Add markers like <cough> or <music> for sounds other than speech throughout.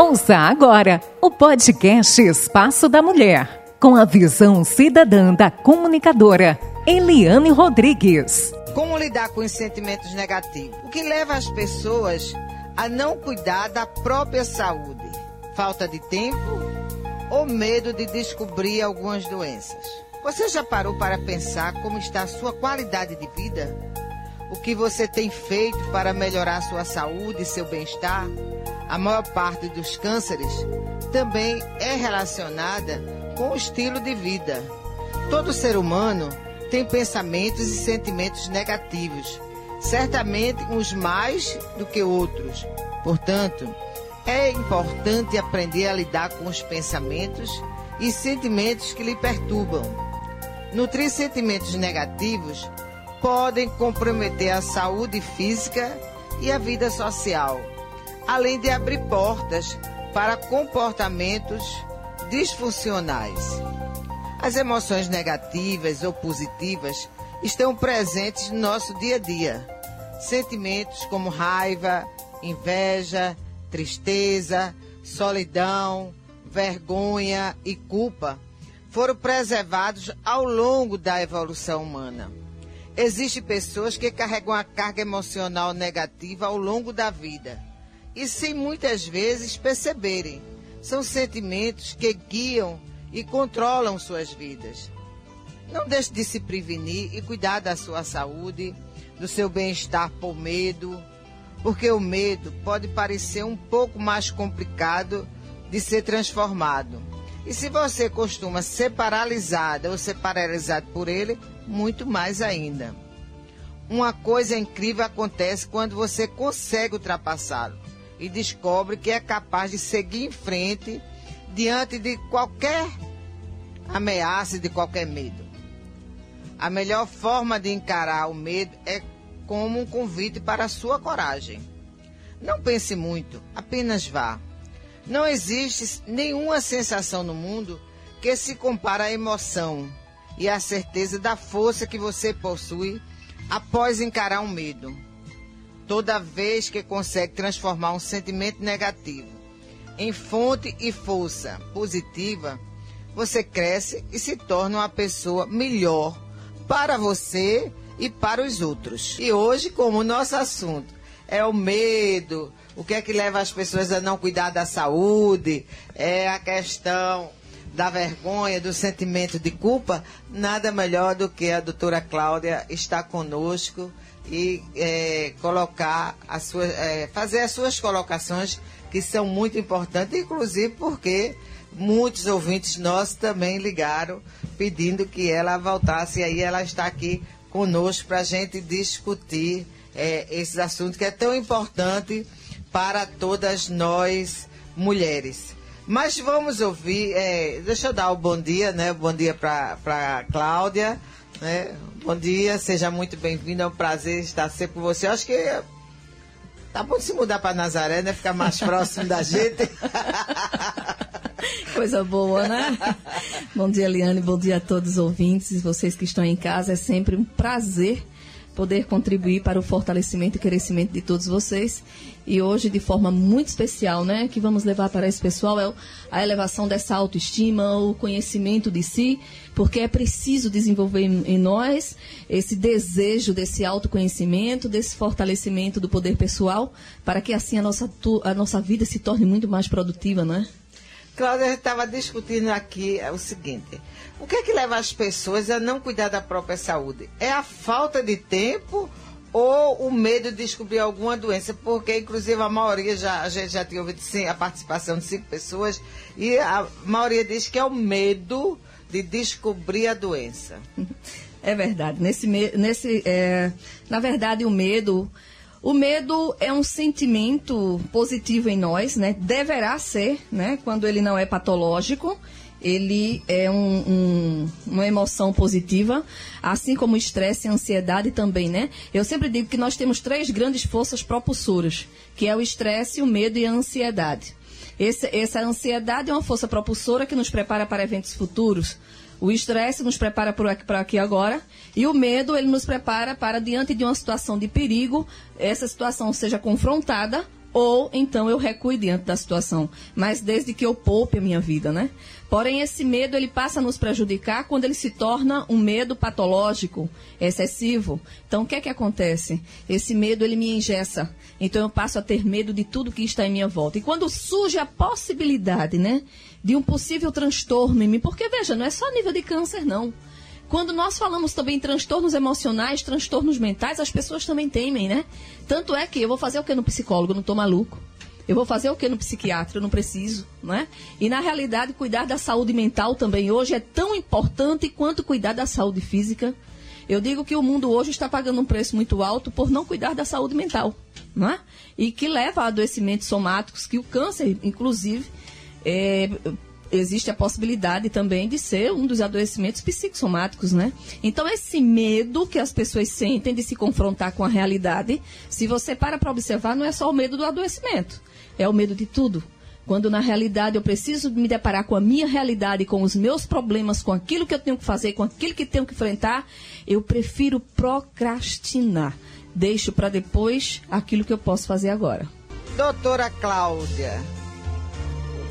Ouça agora o podcast Espaço da Mulher, com a visão cidadã da comunicadora Eliane Rodrigues. Como lidar com os sentimentos negativos? O que leva as pessoas a não cuidar da própria saúde? Falta de tempo ou medo de descobrir algumas doenças? Você já parou para pensar como está a sua qualidade de vida? O que você tem feito para melhorar sua saúde e seu bem-estar? A maior parte dos cânceres também é relacionada com o estilo de vida. Todo ser humano tem pensamentos e sentimentos negativos, certamente uns mais do que outros. Portanto, é importante aprender a lidar com os pensamentos e sentimentos que lhe perturbam. Nutrir sentimentos negativos podem comprometer a saúde física e a vida social, além de abrir portas para comportamentos disfuncionais. As emoções negativas ou positivas estão presentes no nosso dia a dia. Sentimentos como raiva, inveja, tristeza, solidão, vergonha e culpa foram preservados ao longo da evolução humana. Existem pessoas que carregam a carga emocional negativa ao longo da vida e sem muitas vezes perceberem. São sentimentos que guiam e controlam suas vidas. Não deixe de se prevenir e cuidar da sua saúde, do seu bem-estar por medo, porque o medo pode parecer um pouco mais complicado de ser transformado. E se você costuma ser paralisada ou ser paralisado por ele, muito mais ainda. Uma coisa incrível acontece quando você consegue ultrapassá-lo e descobre que é capaz de seguir em frente diante de qualquer ameaça e de qualquer medo. A melhor forma de encarar o medo é como um convite para a sua coragem. Não pense muito, apenas vá. Não existe nenhuma sensação no mundo que se compare à emoção e à certeza da força que você possui após encarar um medo. Toda vez que consegue transformar um sentimento negativo em fonte e força positiva, você cresce e se torna uma pessoa melhor para você e para os outros. E hoje, como o nosso assunto é o medo, o que é que leva as pessoas a não cuidar da saúde, é a questão da vergonha, do sentimento de culpa, nada melhor do que a doutora Cláudia estar conosco e é, colocar as suas, é, fazer as suas colocações que são muito importantes, inclusive porque muitos ouvintes nossos também ligaram pedindo que ela voltasse e aí ela está aqui conosco para a gente discutir é, esses assuntos que é tão importante para todas nós mulheres. Mas vamos ouvir, é, deixa eu dar o bom dia, né? Bom dia para Cláudia, né? Bom dia, seja muito bem-vinda, é um prazer estar sempre com você. Eu acho que tá bom se mudar para Nazaré, né? Ficar mais <laughs> próximo da gente. <laughs> Coisa boa, né? bom dia, Liane, bom dia a todos os ouvintes, vocês que estão em casa. É sempre um prazer poder contribuir para o fortalecimento e crescimento de todos vocês. E hoje, de forma muito especial, né, que vamos levar para esse pessoal é a elevação dessa autoestima, o conhecimento de si, porque é preciso desenvolver em nós esse desejo desse autoconhecimento, desse fortalecimento do poder pessoal, para que assim a nossa, a nossa vida se torne muito mais produtiva, né? Cláudia estava discutindo aqui o seguinte: o que é que leva as pessoas a não cuidar da própria saúde? É a falta de tempo ou o medo de descobrir alguma doença? Porque, inclusive, a maioria já a gente já tinha ouvido sim, a participação de cinco pessoas e a maioria diz que é o medo de descobrir a doença. <laughs> É verdade. Nesse, nesse, é, na verdade, o medo o medo é um sentimento positivo em nós, né? Deverá ser, né? Quando ele não é patológico, ele é um, um, uma emoção positiva, assim como estresse e ansiedade também, né? Eu sempre digo que nós temos três grandes forças propulsoras, que é o estresse, o medo e a ansiedade. Esse, essa ansiedade é uma força propulsora que nos prepara para eventos futuros, o estresse nos prepara para aqui, aqui agora e o medo ele nos prepara para diante de uma situação de perigo, essa situação seja confrontada ou então eu recuo diante da situação, mas desde que eu poupe a minha vida, né? Porém, esse medo ele passa a nos prejudicar quando ele se torna um medo patológico, excessivo. Então, o que é que acontece? Esse medo ele me engessa. Então, eu passo a ter medo de tudo que está em minha volta. E quando surge a possibilidade, né, de um possível transtorno em mim, porque veja, não é só nível de câncer, não. Quando nós falamos também em transtornos emocionais, transtornos mentais, as pessoas também temem, né? Tanto é que eu vou fazer o que no psicólogo, não tô maluco. Eu vou fazer o que no psiquiatra? Eu não preciso, não é? E na realidade, cuidar da saúde mental também hoje é tão importante quanto cuidar da saúde física. Eu digo que o mundo hoje está pagando um preço muito alto por não cuidar da saúde mental, não é? E que leva a adoecimentos somáticos, que o câncer, inclusive, é, existe a possibilidade também de ser um dos adoecimentos psicossomáticos, né? Então, esse medo que as pessoas sentem de se confrontar com a realidade, se você para para observar, não é só o medo do adoecimento, é o medo de tudo. Quando na realidade eu preciso me deparar com a minha realidade, com os meus problemas, com aquilo que eu tenho que fazer, com aquilo que tenho que enfrentar, eu prefiro procrastinar. Deixo para depois aquilo que eu posso fazer agora. Doutora Cláudia,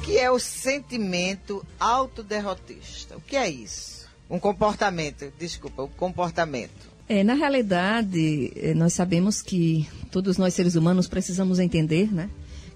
que é o sentimento autoderrotista? O que é isso? Um comportamento, desculpa, o um comportamento. É, na realidade, é, nós sabemos que todos nós seres humanos precisamos entender, né?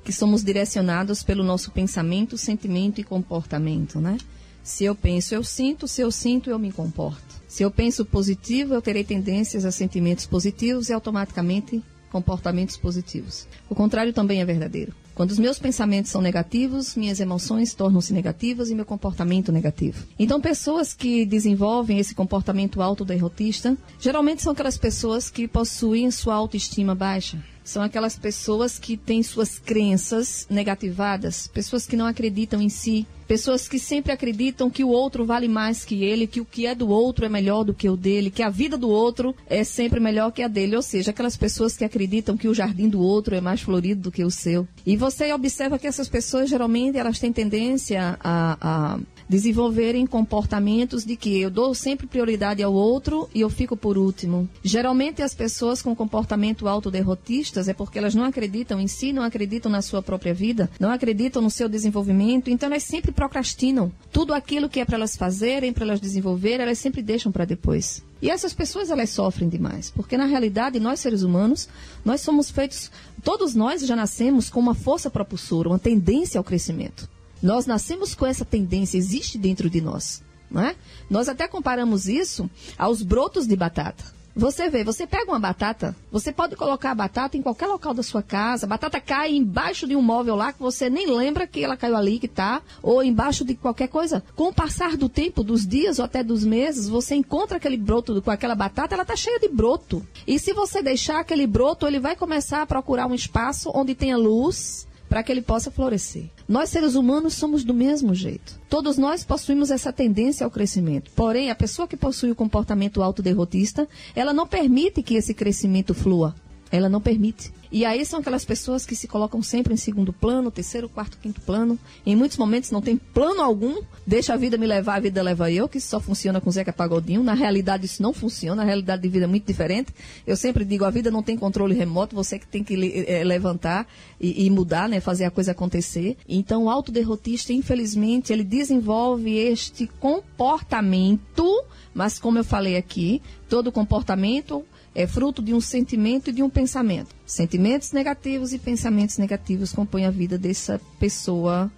Que somos direcionados pelo nosso pensamento, sentimento e comportamento, né? Se eu penso, eu sinto, se eu sinto, eu me comporto. Se eu penso positivo, eu terei tendências a sentimentos positivos e automaticamente comportamentos positivos. O contrário também é verdadeiro. Quando os meus pensamentos são negativos, minhas emoções tornam-se negativas e meu comportamento negativo. Então, pessoas que desenvolvem esse comportamento autoderrotista, geralmente são aquelas pessoas que possuem sua autoestima baixa, são aquelas pessoas que têm suas crenças negativadas, pessoas que não acreditam em si, pessoas que sempre acreditam que o outro vale mais que ele, que o que é do outro é melhor do que o dele, que a vida do outro é sempre melhor que a dele, ou seja, aquelas pessoas que acreditam que o jardim do outro é mais florido do que o seu. E você observa que essas pessoas geralmente elas têm tendência a, a desenvolverem comportamentos de que eu dou sempre prioridade ao outro e eu fico por último. Geralmente as pessoas com comportamento autoderrotistas é porque elas não acreditam em si, não acreditam na sua própria vida, não acreditam no seu desenvolvimento, então elas sempre procrastinam. Tudo aquilo que é para elas fazerem, para elas desenvolver, elas sempre deixam para depois. E essas pessoas elas sofrem demais, porque na realidade nós seres humanos, nós somos feitos, todos nós já nascemos com uma força propulsora, uma tendência ao crescimento. Nós nascemos com essa tendência, existe dentro de nós. Não é? Nós até comparamos isso aos brotos de batata. Você vê, você pega uma batata, você pode colocar a batata em qualquer local da sua casa, a batata cai embaixo de um móvel lá que você nem lembra que ela caiu ali, que tá, ou embaixo de qualquer coisa. Com o passar do tempo, dos dias ou até dos meses, você encontra aquele broto com aquela batata, ela tá cheia de broto. E se você deixar aquele broto, ele vai começar a procurar um espaço onde tenha luz, para que ele possa florescer. Nós, seres humanos, somos do mesmo jeito. Todos nós possuímos essa tendência ao crescimento. Porém, a pessoa que possui o comportamento autoderrotista, ela não permite que esse crescimento flua. Ela não permite. E aí são aquelas pessoas que se colocam sempre em segundo plano, terceiro, quarto, quinto plano. Em muitos momentos não tem plano algum. Deixa a vida me levar, a vida leva eu, que isso só funciona com Zeca Pagodinho. Na realidade isso não funciona, a realidade de vida é muito diferente. Eu sempre digo, a vida não tem controle remoto, você que tem que é, levantar e, e, mudar, né, fazer a coisa acontecer. Então o autoderrotista, infelizmente, ele desenvolve este comportamento, mas como eu falei aqui, todo comportamento é fruto de um sentimento e de um pensamento. Sentimentos negativos e pensamentos negativos compõem a vida dessa pessoa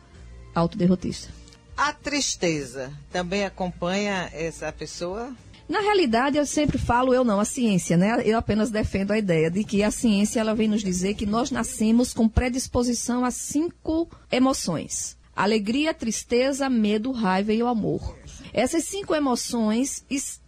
autoderrotista. A tristeza também acompanha essa pessoa? Na realidade, eu sempre falo, eu não, a ciência, né? Eu apenas defendo a ideia de que a ciência ela vem nos dizer que nós nascemos com predisposição a cinco emoções: alegria, tristeza, medo, raiva e o amor. Essas cinco emoções estão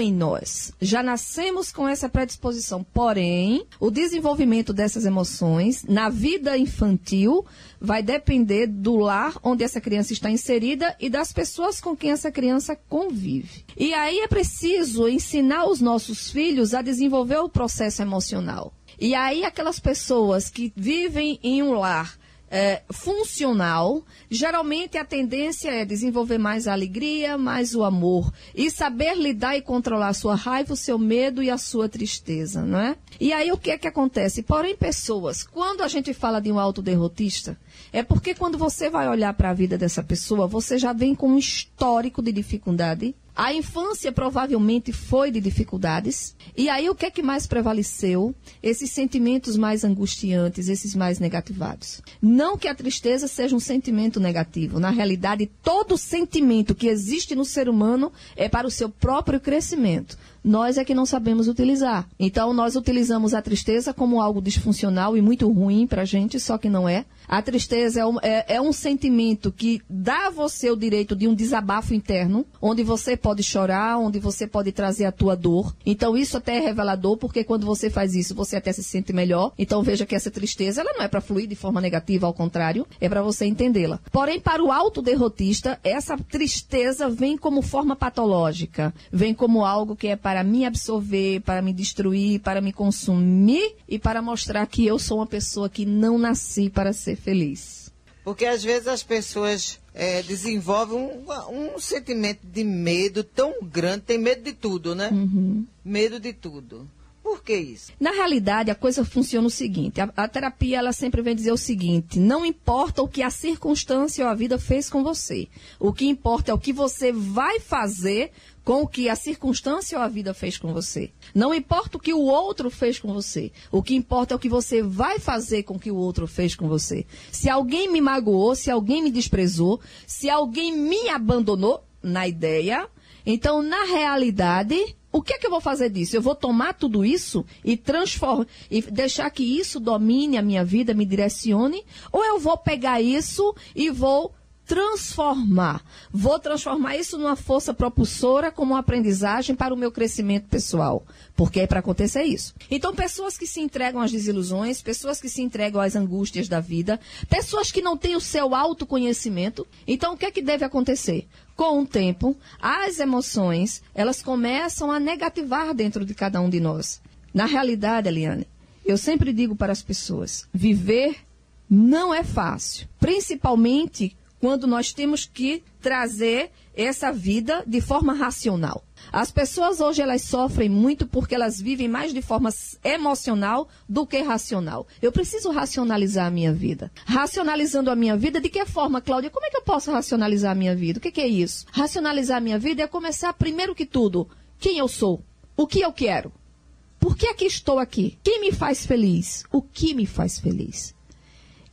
em nós. Já nascemos com essa predisposição. Porém, o desenvolvimento dessas emoções na vida infantil vai depender do lar onde essa criança está inserida e das pessoas com quem essa criança convive. E aí é preciso ensinar os nossos filhos a desenvolver o processo emocional. E aí aquelas pessoas que vivem em um lar é, funcional, geralmente a tendência é desenvolver mais a alegria, mais o amor e saber lidar e controlar a sua raiva, o seu medo e a sua tristeza, não é? E aí o que é que acontece? Porém, pessoas, quando a gente fala de um autoderrotista, é porque quando você vai olhar para a vida dessa pessoa, você já vem com um histórico de dificuldade, a infância provavelmente foi de dificuldades. E aí o que é que mais prevaleceu? Esses sentimentos mais angustiantes, esses mais negativados. Não que a tristeza seja um sentimento negativo. Na realidade, todo sentimento que existe no ser humano é para o seu próprio crescimento nós é que não sabemos utilizar. Então, nós utilizamos a tristeza como algo disfuncional e muito ruim para a gente, só que não é. A tristeza é um, é, é um, sentimento que dá a você o direito de um desabafo interno, onde você pode chorar, onde você pode trazer a tua dor. Então, isso até é revelador, porque quando você faz isso, você até se sente melhor. Então, veja que essa tristeza, ela não é para fluir de forma negativa, ao contrário, é para você entendê-la. Porém, para o autoderrotista, essa tristeza vem como forma patológica, vem como algo que é para me absorver, para me destruir, para me consumir e para mostrar que eu sou uma pessoa que não nasci para ser feliz. Porque às vezes as pessoas é, desenvolvem um, um, sentimento de medo tão grande, tem medo de tudo, né? Uhum. Medo de tudo. Por que isso? Na realidade, a coisa funciona o seguinte: a, a, terapia ela sempre vem dizer o seguinte: não importa o que a circunstância ou a vida fez com você, o que importa é o que você vai fazer com o que a circunstância ou a vida fez com você. Não importa o que o outro fez com você. O que importa é o que você vai fazer com o que o outro fez com você. Se alguém me magoou, se alguém me desprezou, se alguém me abandonou na ideia, então na realidade, o que é que eu vou fazer disso? Eu vou tomar tudo isso e transformar e deixar que isso domine a minha vida, me direcione, ou eu vou pegar isso e vou transformar. Vou transformar isso numa força propulsora como uma aprendizagem para o meu crescimento pessoal. Porque é para acontecer isso. Então, pessoas que se entregam às desilusões, pessoas que se entregam às angústias da vida, pessoas que não têm o seu autoconhecimento. Então, o que é que deve acontecer? Com o tempo, as emoções, elas começam a negativar dentro de cada um de nós. Na realidade, Eliane, eu sempre digo para as pessoas, viver não é fácil. Principalmente quando nós temos que trazer essa vida de forma racional. As pessoas hoje elas sofrem muito porque elas vivem mais de forma emocional do que racional. Eu preciso racionalizar a minha vida. Racionalizando a minha vida, de que forma, Cláudia? Como é que eu posso racionalizar a minha vida? O que, que é isso? Racionalizar a minha vida é começar, primeiro que tudo, quem eu sou, o que eu quero, por que é que estou aqui, quem me faz feliz, o que me faz feliz.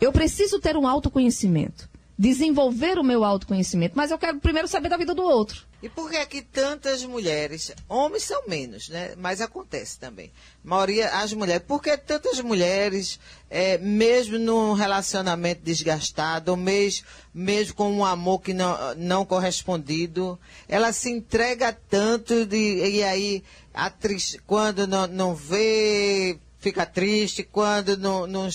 Eu preciso ter um autoconhecimento desenvolver o meu autoconhecimento, mas eu quero primeiro saber da vida do outro. E por que é que tantas mulheres, homens são menos, né? Mas acontece também. A maioria, as mulheres, por que tantas mulheres, é, mesmo num relacionamento desgastado, ou mesmo, mesmo com um amor que não, não correspondido, ela se entrega tanto de, e aí, a quando não, não vê fica triste, quando não, não,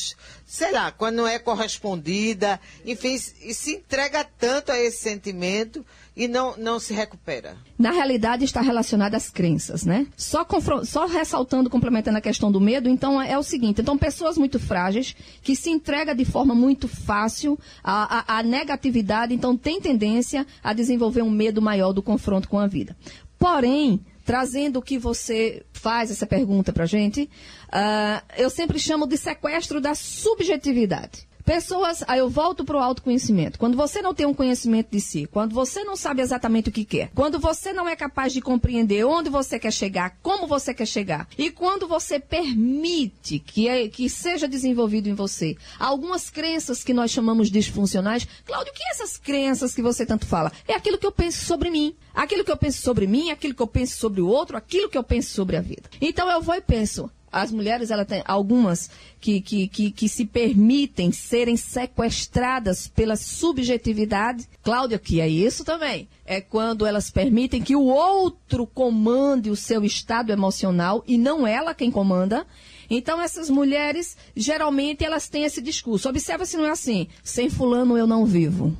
sei lá, quando não é correspondida, enfim, se entrega tanto a esse sentimento e não, não se recupera. Na realidade está relacionada às crenças, né? Só, só ressaltando, complementando a questão do medo, então é o seguinte, então pessoas muito frágeis, que se entrega de forma muito fácil à, à, à negatividade, então tem tendência a desenvolver um medo maior do confronto com a vida. Porém, trazendo o que você faz essa pergunta para a gente, uh, eu sempre chamo de sequestro da subjetividade. Pessoas, aí eu volto para o autoconhecimento. Quando você não tem um conhecimento de si, quando você não sabe exatamente o que quer, quando você não é capaz de compreender onde você quer chegar, como você quer chegar, e quando você permite que, é, que seja desenvolvido em você algumas crenças que nós chamamos disfuncionais, Cláudio, o que é essas crenças que você tanto fala? É aquilo que eu penso sobre mim. Aquilo que eu penso sobre mim, aquilo que eu penso sobre o outro, aquilo que eu penso sobre a vida. Então eu vou e penso, as mulheres, ela tem algumas que, que, que, que, se permitem serem sequestradas pela subjetividade. Cláudia, que é isso também. É quando elas permitem que o outro comande o seu estado emocional e não ela quem comanda. Então, essas mulheres, geralmente, elas têm esse discurso. Observa se não é assim. Sem fulano eu não vivo.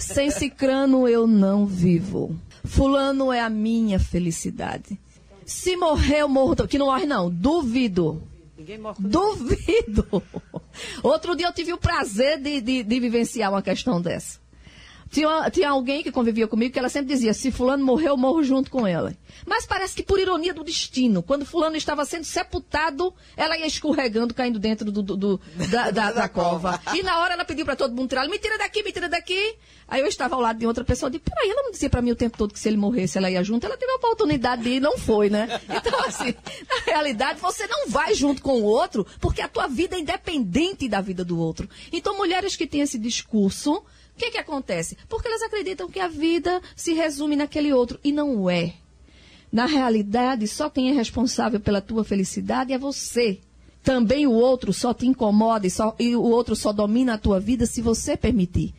Sem cicrano eu não vivo. Fulano é a minha felicidade. Se morrer, eu morro. Que não morre, não. Duvido. Ninguém morre. Duvido. <laughs> Outro dia eu tive o prazer de, de, de vivenciar uma questão dessa. Tinha, tinha alguém que convivia comigo que ela sempre dizia: se Fulano morreu, eu morro junto com ela. Mas parece que por ironia do destino, quando Fulano estava sendo sepultado, ela ia escorregando, caindo dentro do, do, do <laughs> da, da, da, cova. E na hora ela pediu para todo mundo tirar: me tira daqui, me tira daqui. Aí eu estava ao lado de outra pessoa e disse: peraí, ela não dizia para mim o tempo todo que se ele morresse ela ia junto. Ela teve a oportunidade de ir, não foi, né? <laughs> Então, assim, na realidade, você não vai junto com o outro, porque a tua vida é independente da vida do outro. Então, mulheres que têm esse discurso que, que acontece? Porque elas acreditam que a vida se resume naquele outro. E não é. Na realidade, só quem é responsável pela tua felicidade é você. Também o outro só te incomoda e, só, e o outro só domina a tua vida se você permitir.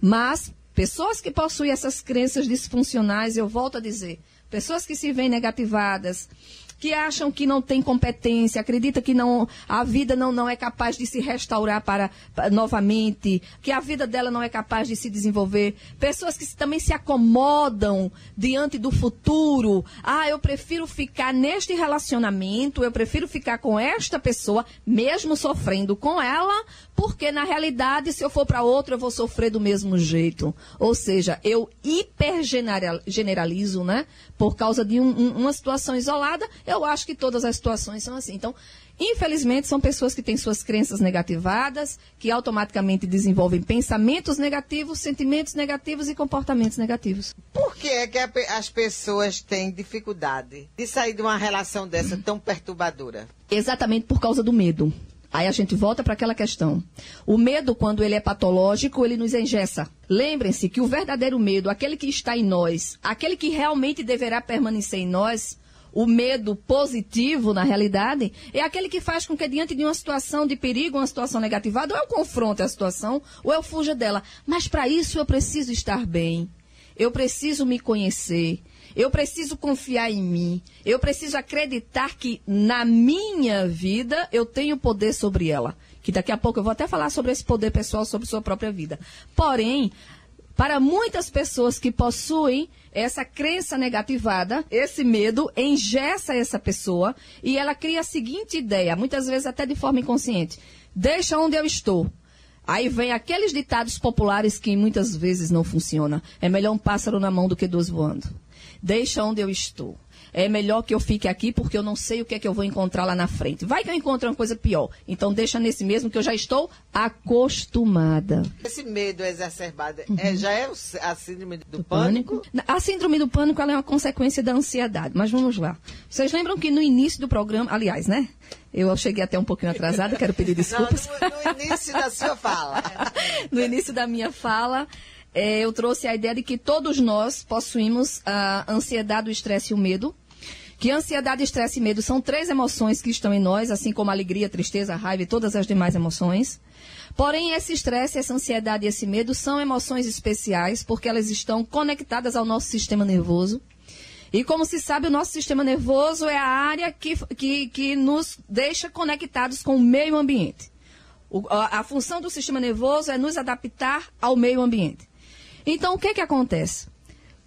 Mas pessoas que possuem essas crenças disfuncionais, eu volto a dizer, pessoas que se veem negativadas, que acham que não tem competência, acredita que não, a vida não, não é capaz de se restaurar para, para novamente, que a vida dela não é capaz de se desenvolver. Pessoas que também se acomodam diante do futuro. Ah, eu prefiro ficar neste relacionamento, eu prefiro ficar com esta pessoa, mesmo sofrendo com ela, porque na realidade, se eu for para outro, eu vou sofrer do mesmo jeito. Ou seja, eu hipergeneralizo, né? Por causa de um, um, uma situação isolada, eu acho que todas as situações são assim. Então, Infelizmente, são pessoas que têm suas crenças negativadas, que automaticamente desenvolvem pensamentos negativos, sentimentos negativos e comportamentos negativos. Por que é que as pessoas têm dificuldade de sair de uma relação dessa tão perturbadora? Exatamente por causa do medo. Aí a gente volta para aquela questão. O medo, quando ele é patológico, ele nos engessa. Lembrem-se que o verdadeiro medo, aquele que está em nós, aquele que realmente deverá permanecer em nós, o medo positivo, na realidade, é aquele que faz com que, diante de uma situação de perigo, uma situação negativada, ou eu confronte a situação, ou eu fuja dela. Mas para isso eu preciso estar bem. Eu preciso me conhecer. Eu preciso confiar em mim. Eu preciso acreditar que na minha vida eu tenho poder sobre ela. Que daqui a pouco eu vou até falar sobre esse poder pessoal sobre sua própria vida. Porém, para muitas pessoas que possuem essa crença negativada, esse medo engessa essa pessoa e ela cria a seguinte ideia, muitas vezes até de forma inconsciente: deixa onde eu estou. Aí vem aqueles ditados populares que muitas vezes não funcionam. É melhor um pássaro na mão do que dois voando. Deixa onde eu estou. É melhor que eu fique aqui porque eu não sei o que é que eu vou encontrar lá na frente. Vai que eu encontro uma coisa pior. Então deixa nesse mesmo que eu já estou acostumada. Esse medo exacerbado uhum. é, já é a síndrome do, do pânico? pânico? A síndrome do pânico é uma consequência da ansiedade. Mas vamos lá. Vocês lembram que no início do programa, aliás, né? Eu cheguei até um pouquinho atrasada, quero pedir <laughs> desculpas. Não, no, no início da sua fala. <laughs> no início da minha fala, é, eu trouxe a ideia de que todos nós possuímos a ansiedade, o estresse e o medo. Que ansiedade, estresse e medo são três emoções que estão em nós, assim como alegria, tristeza, raiva e todas as demais emoções. Porém, esse estresse, essa ansiedade e esse medo são emoções especiais, porque elas estão conectadas ao nosso sistema nervoso. E como se sabe, o nosso sistema nervoso é a área que, que, que nos deixa conectados com o meio ambiente. O, a, a função do sistema nervoso é nos adaptar ao meio ambiente. Então, o que, que acontece?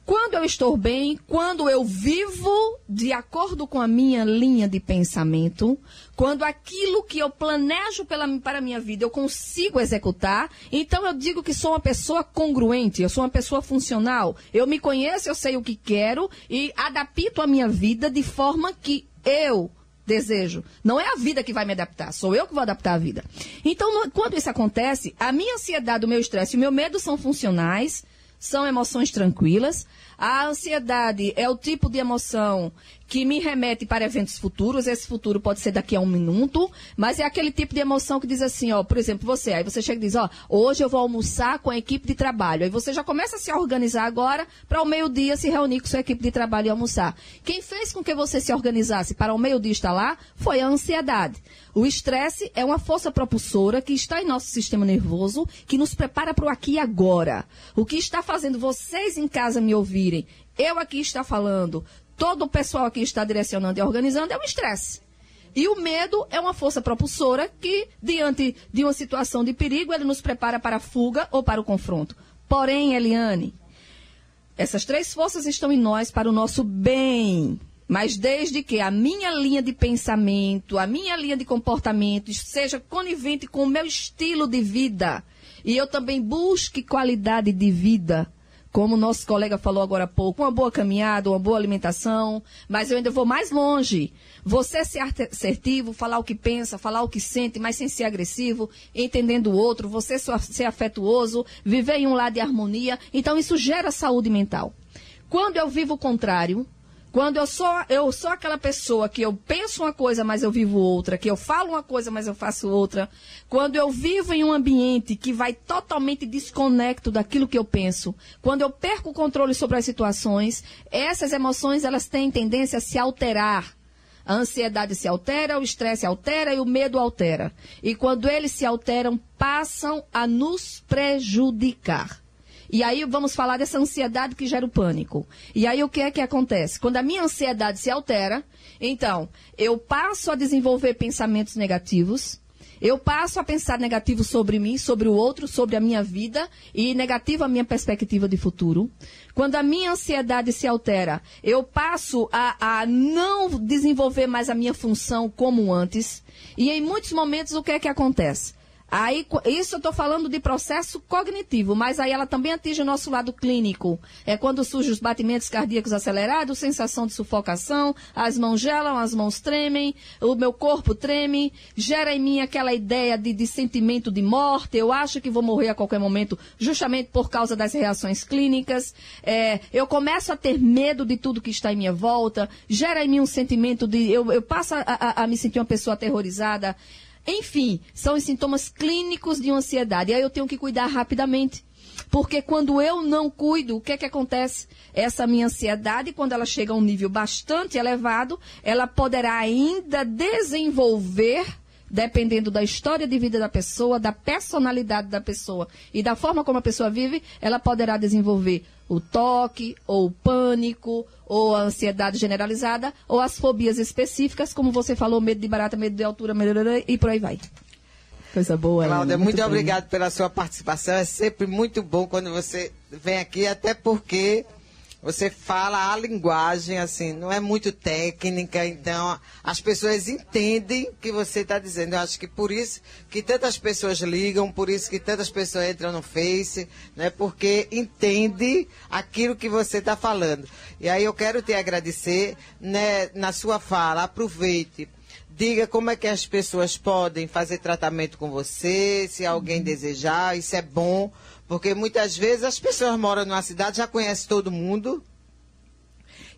Quando eu estou bem, quando eu vivo de acordo com a minha linha de pensamento, quando aquilo que eu planejo pela, para a minha vida eu consigo executar, então eu digo que sou uma pessoa congruente, eu sou uma pessoa funcional. Eu me conheço, eu sei o que quero e adapto a minha vida de forma que eu desejo. Não é a vida que vai me adaptar, sou eu que vou adaptar a vida. Então, quando isso acontece, a minha ansiedade, o meu estresse e o meu medo são funcionais, são emoções tranquilas. A ansiedade é o tipo de emoção que me remete para eventos futuros. Esse futuro pode ser daqui a um minuto, mas é aquele tipo de emoção que diz assim, ó, por exemplo, você, aí você chega e diz, ó, hoje eu vou almoçar com a equipe de trabalho. Aí você já começa a se organizar agora para o meio-dia se reunir com sua equipe de trabalho e almoçar. Quem fez com que você se organizasse para o meio-dia estar lá foi a ansiedade. O estresse é uma força propulsora que está em nosso sistema nervoso, que nos prepara para o aqui e agora. O que está fazendo vocês em casa me eu aqui estar falando, todo o pessoal aqui está direcionando e organizando é o estresse. E o medo é uma força propulsora que, diante de uma situação de perigo, ele nos prepara para a fuga ou para o confronto. Porém, Eliane, essas três forças estão em nós para o nosso bem. Mas desde que a minha linha de pensamento, a minha linha de comportamento seja conivente com o meu estilo de vida e eu também busque qualidade de vida, como nosso colega falou agora há pouco, uma boa caminhada, uma boa alimentação, mas eu ainda vou mais longe. Você ser assertivo, falar o que pensa, falar o que sente, mas sem ser agressivo, entendendo o outro, você ser afetuoso, viver em um lado de harmonia. Então isso gera saúde mental. Quando eu vivo o contrário, quando eu sou, eu sou aquela pessoa que eu penso uma coisa, mas eu vivo outra, que eu falo uma coisa, mas eu faço outra. Quando eu vivo em um ambiente que vai totalmente desconecto daquilo que eu penso, quando eu perco o controle sobre as situações, essas emoções elas têm tendência a se alterar. A ansiedade se altera, o estresse altera e o medo altera. E quando eles se alteram, passam a nos prejudicar. E aí vamos falar dessa ansiedade que gera o pânico. E aí o que é que acontece? Quando a minha ansiedade se altera, então eu passo a desenvolver pensamentos negativos. Eu passo a pensar negativo sobre mim, sobre o outro, sobre a minha vida e negativo a minha perspectiva de futuro. Quando a minha ansiedade se altera, eu passo a, a não desenvolver mais a minha função como antes. E em muitos momentos, o que é que acontece? Aí, isso eu estou falando de processo cognitivo, mas aí ela também atinge o nosso lado clínico. É quando surgem os batimentos cardíacos acelerados, sensação de sufocação, as mãos gelam, as mãos tremem, o meu corpo treme, gera em mim aquela ideia de, de sentimento de morte, eu acho que vou morrer a qualquer momento, justamente por causa das reações clínicas. É, eu começo a ter medo de tudo que está em minha volta, gera em mim um sentimento de. Eu, eu passo a, a, a me sentir uma pessoa aterrorizada. Enfim, são os sintomas clínicos de uma ansiedade. E aí eu tenho que cuidar rapidamente. Porque quando eu não cuido, o que é que acontece? Essa minha ansiedade, quando ela chega a um nível bastante elevado, ela poderá ainda desenvolver dependendo da história de vida da pessoa, da personalidade da pessoa e da forma como a pessoa vive, ela poderá desenvolver o toque, ou o pânico, ou a ansiedade generalizada, ou as fobias específicas, como você falou, medo de barata, medo de altura, e por aí vai. Coisa boa, Cláudia, muito, muito obrigado pela sua participação. É sempre muito bom quando você vem aqui, até porque você fala a linguagem, assim, não é muito técnica, então as pessoas entendem o que você está dizendo. Eu acho que por isso que tantas pessoas ligam, por isso que tantas pessoas entram no Face, né? Porque entende aquilo que você está falando. E aí eu quero te agradecer, né, na sua fala, aproveite diga como é que as pessoas podem fazer tratamento com você, se alguém uhum. desejar, isso é bom, porque muitas vezes as pessoas moram numa cidade, já conhecem todo mundo.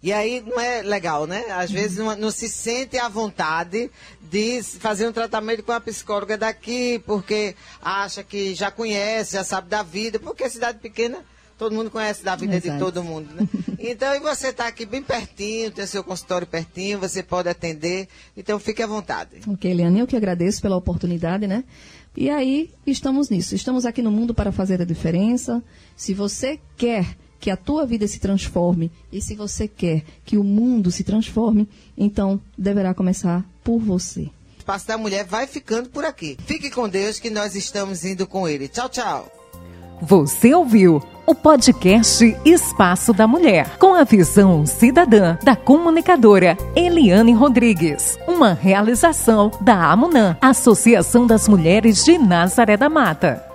E aí não é legal, né? Às uhum. vezes não, não, se sente à vontade de fazer um tratamento com a psicóloga daqui, porque acha que já conhece, já sabe da vida, porque a cidade pequena todo mundo conhece da vida Exato. de todo mundo, né? <laughs> Então, e você está aqui bem pertinho, tem seu consultório pertinho, você pode atender, então fique à vontade. Ok, Eliane, eu que agradeço pela oportunidade, né? E aí, estamos nisso. Estamos aqui no mundo para fazer a diferença. Se você quer que a tua vida se transforme e se você quer que o mundo se transforme, então deverá começar por você. O Espaço da Mulher vai ficando por aqui. Fique com Deus que nós estamos indo com ele. Tchau, tchau. Você ouviu o podcast Espaço da Mulher, com a visão cidadã da comunicadora Eliane Rodrigues. Uma realização da AMUNAM, Associação das Mulheres de Nazaré da Mata.